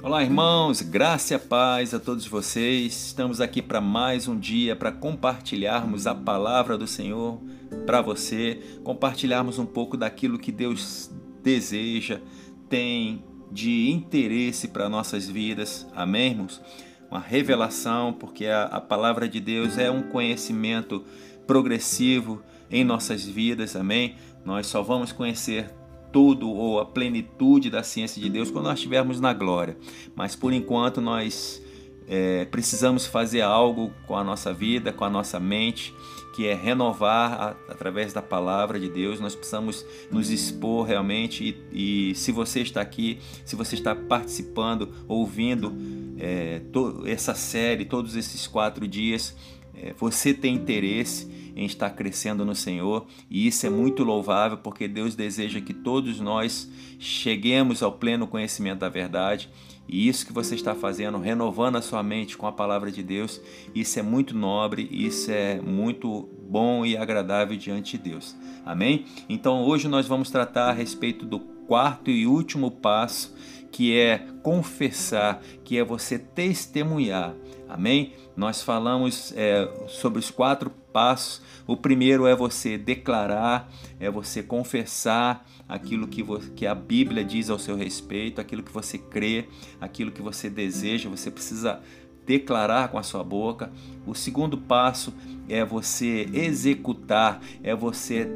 Olá, irmãos, graça e paz a todos vocês. Estamos aqui para mais um dia para compartilharmos a palavra do Senhor para você, compartilharmos um pouco daquilo que Deus deseja, tem de interesse para nossas vidas. Amém, irmãos? Uma revelação, porque a, a palavra de Deus é um conhecimento progressivo em nossas vidas. Amém? Nós só vamos conhecer tudo ou a plenitude da ciência de Deus quando nós estivermos na glória. Mas por enquanto nós é, precisamos fazer algo com a nossa vida, com a nossa mente, que é renovar a, através da palavra de Deus. Nós precisamos nos expor realmente. E, e se você está aqui, se você está participando, ouvindo é, essa série, todos esses quatro dias, é, você tem interesse em estar crescendo no Senhor e isso é muito louvável porque Deus deseja que todos nós cheguemos ao pleno conhecimento da verdade e isso que você está fazendo, renovando a sua mente com a palavra de Deus, isso é muito nobre, isso é muito bom e agradável diante de Deus. Amém? Então hoje nós vamos tratar a respeito do quarto e último passo, que é confessar, que é você testemunhar. Amém? Nós falamos é, sobre os quatro passos. O primeiro é você declarar, é você confessar aquilo que, você, que a Bíblia diz ao seu respeito, aquilo que você crê, aquilo que você deseja. Você precisa declarar com a sua boca. O segundo passo é você executar, é você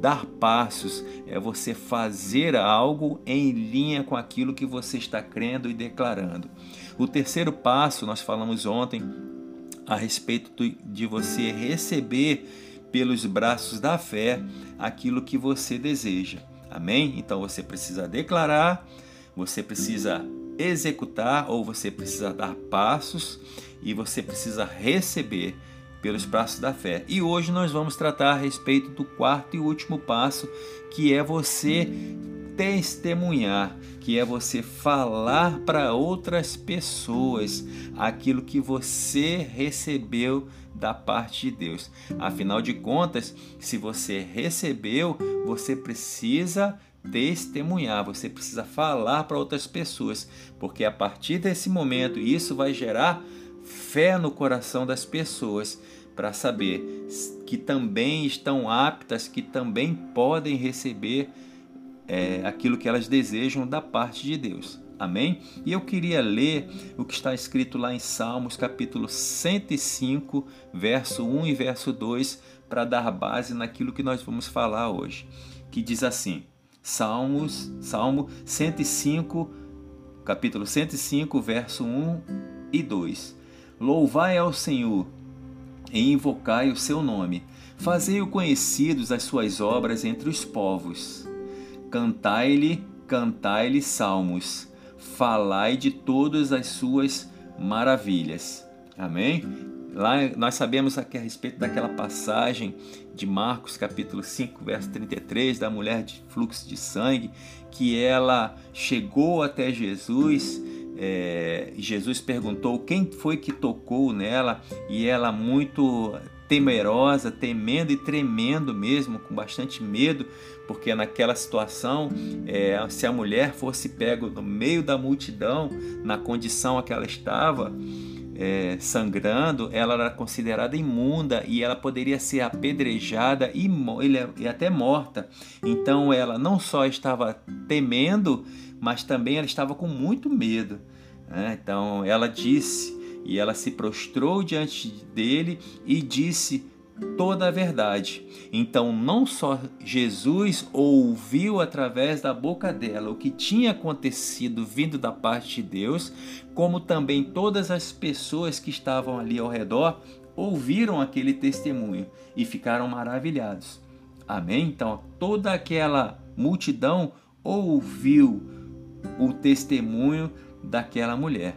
dar passos, é você fazer algo em linha com aquilo que você está crendo e declarando. O terceiro passo, nós falamos ontem a respeito de você receber pelos braços da fé aquilo que você deseja. Amém? Então você precisa declarar, você precisa executar ou você precisa dar passos e você precisa receber pelos passos da fé. E hoje nós vamos tratar a respeito do quarto e último passo, que é você testemunhar, que é você falar para outras pessoas aquilo que você recebeu da parte de Deus. Afinal de contas, se você recebeu, você precisa testemunhar, você precisa falar para outras pessoas, porque a partir desse momento isso vai gerar fé no coração das pessoas para saber que também estão aptas, que também podem receber é, aquilo que elas desejam da parte de Deus. Amém? E eu queria ler o que está escrito lá em Salmos, capítulo 105, verso 1 e verso 2, para dar base naquilo que nós vamos falar hoje. Que diz assim: Salmos, Salmo 105, capítulo 105, verso 1 e 2. Louvai ao Senhor e invocai o seu nome. Fazei-o conhecidos as suas obras entre os povos. Cantai-lhe, cantai-lhe salmos. Falai de todas as suas maravilhas. Amém? Lá nós sabemos aqui a respeito daquela passagem de Marcos capítulo 5, verso 33, da mulher de fluxo de sangue, que ela chegou até Jesus é, Jesus perguntou quem foi que tocou nela e ela muito temerosa, temendo e tremendo mesmo, com bastante medo, porque naquela situação, é, se a mulher fosse pego no meio da multidão, na condição a que ela estava, é, sangrando, ela era considerada imunda e ela poderia ser apedrejada e, e até morta. Então ela não só estava temendo, mas também ela estava com muito medo. Né? Então ela disse, e ela se prostrou diante dele e disse toda a verdade. Então, não só Jesus ouviu através da boca dela o que tinha acontecido vindo da parte de Deus, como também todas as pessoas que estavam ali ao redor ouviram aquele testemunho e ficaram maravilhados. Amém? Então, toda aquela multidão ouviu o testemunho daquela mulher.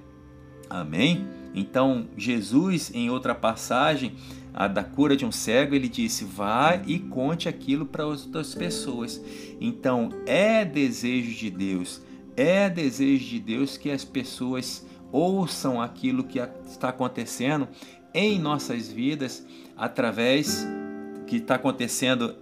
Amém? Então, Jesus, em outra passagem, a da cura de um cego, ele disse: Vá e conte aquilo para outras pessoas. Então, é desejo de Deus, é desejo de Deus que as pessoas ouçam aquilo que está acontecendo em nossas vidas através que está acontecendo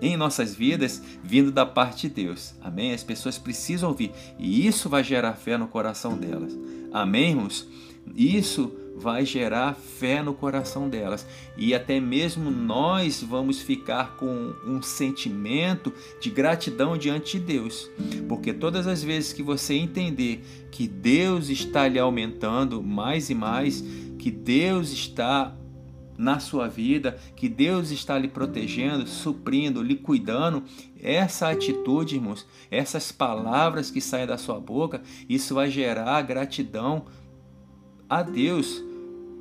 em nossas vidas vindo da parte de Deus. Amém? As pessoas precisam ouvir e isso vai gerar fé no coração delas. Amém, irmãos? Isso vai gerar fé no coração delas. E até mesmo nós vamos ficar com um sentimento de gratidão diante de Deus, porque todas as vezes que você entender que Deus está lhe aumentando mais e mais, que Deus está na sua vida, que Deus está lhe protegendo, suprindo, lhe cuidando, essa atitude, irmãos, essas palavras que saem da sua boca, isso vai gerar gratidão a Deus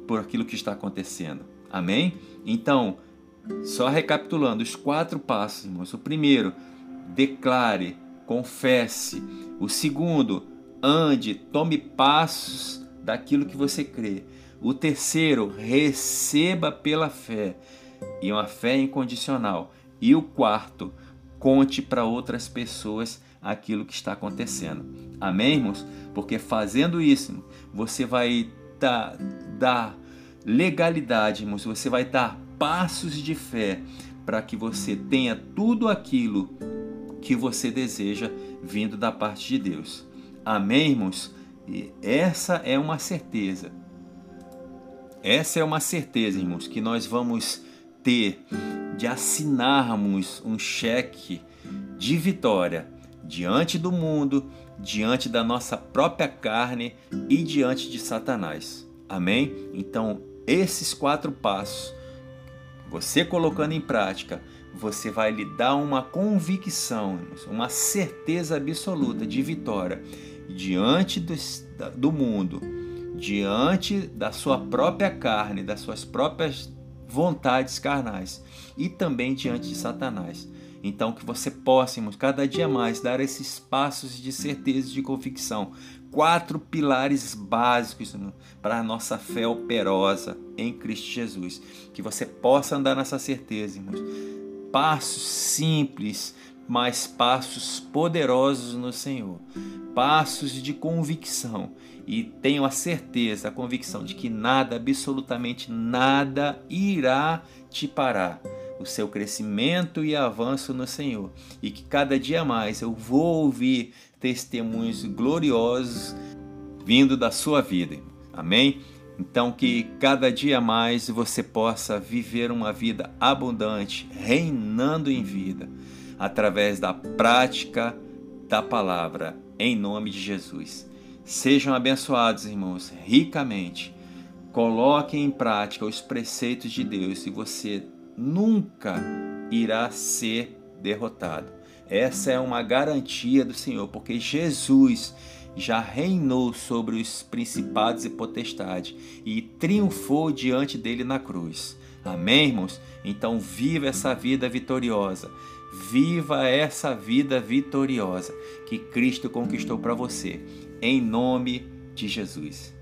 por aquilo que está acontecendo. Amém? Então, só recapitulando os quatro passos, irmãos. O primeiro, declare, confesse. O segundo, ande, tome passos daquilo que você crê. O terceiro, receba pela fé e uma fé incondicional. E o quarto, conte para outras pessoas aquilo que está acontecendo. Amém, irmãos? Porque fazendo isso, você vai dar, dar legalidade, irmãos. Você vai dar passos de fé para que você tenha tudo aquilo que você deseja vindo da parte de Deus. Amém, irmãos? E essa é uma certeza. Essa é uma certeza, irmãos, que nós vamos ter de assinarmos um cheque de vitória diante do mundo, diante da nossa própria carne e diante de Satanás. Amém? Então, esses quatro passos, você colocando em prática, você vai lhe dar uma convicção, uma certeza absoluta de vitória diante do, do mundo, diante da sua própria carne, das suas próprias vontades carnais e também diante de Satanás. Então, que você possa, irmãos, cada dia mais dar esses passos de certeza e de convicção. Quatro pilares básicos para a nossa fé operosa em Cristo Jesus. Que você possa andar nessa certeza, irmãos. Passos simples, mas passos poderosos no Senhor. Passos de convicção e tenho a certeza, a convicção de que nada, absolutamente nada, irá te parar o seu crescimento e avanço no Senhor. E que cada dia mais eu vou ouvir testemunhos gloriosos vindo da sua vida. Amém? Então, que cada dia mais você possa viver uma vida abundante, reinando em vida, através da prática da palavra, em nome de Jesus. Sejam abençoados, irmãos, ricamente. Coloquem em prática os preceitos de Deus e você nunca irá ser derrotado. Essa é uma garantia do Senhor, porque Jesus já reinou sobre os principados e potestades e triunfou diante dele na cruz. Amém, irmãos? Então viva essa vida vitoriosa. Viva essa vida vitoriosa que Cristo conquistou para você em nome de Jesus.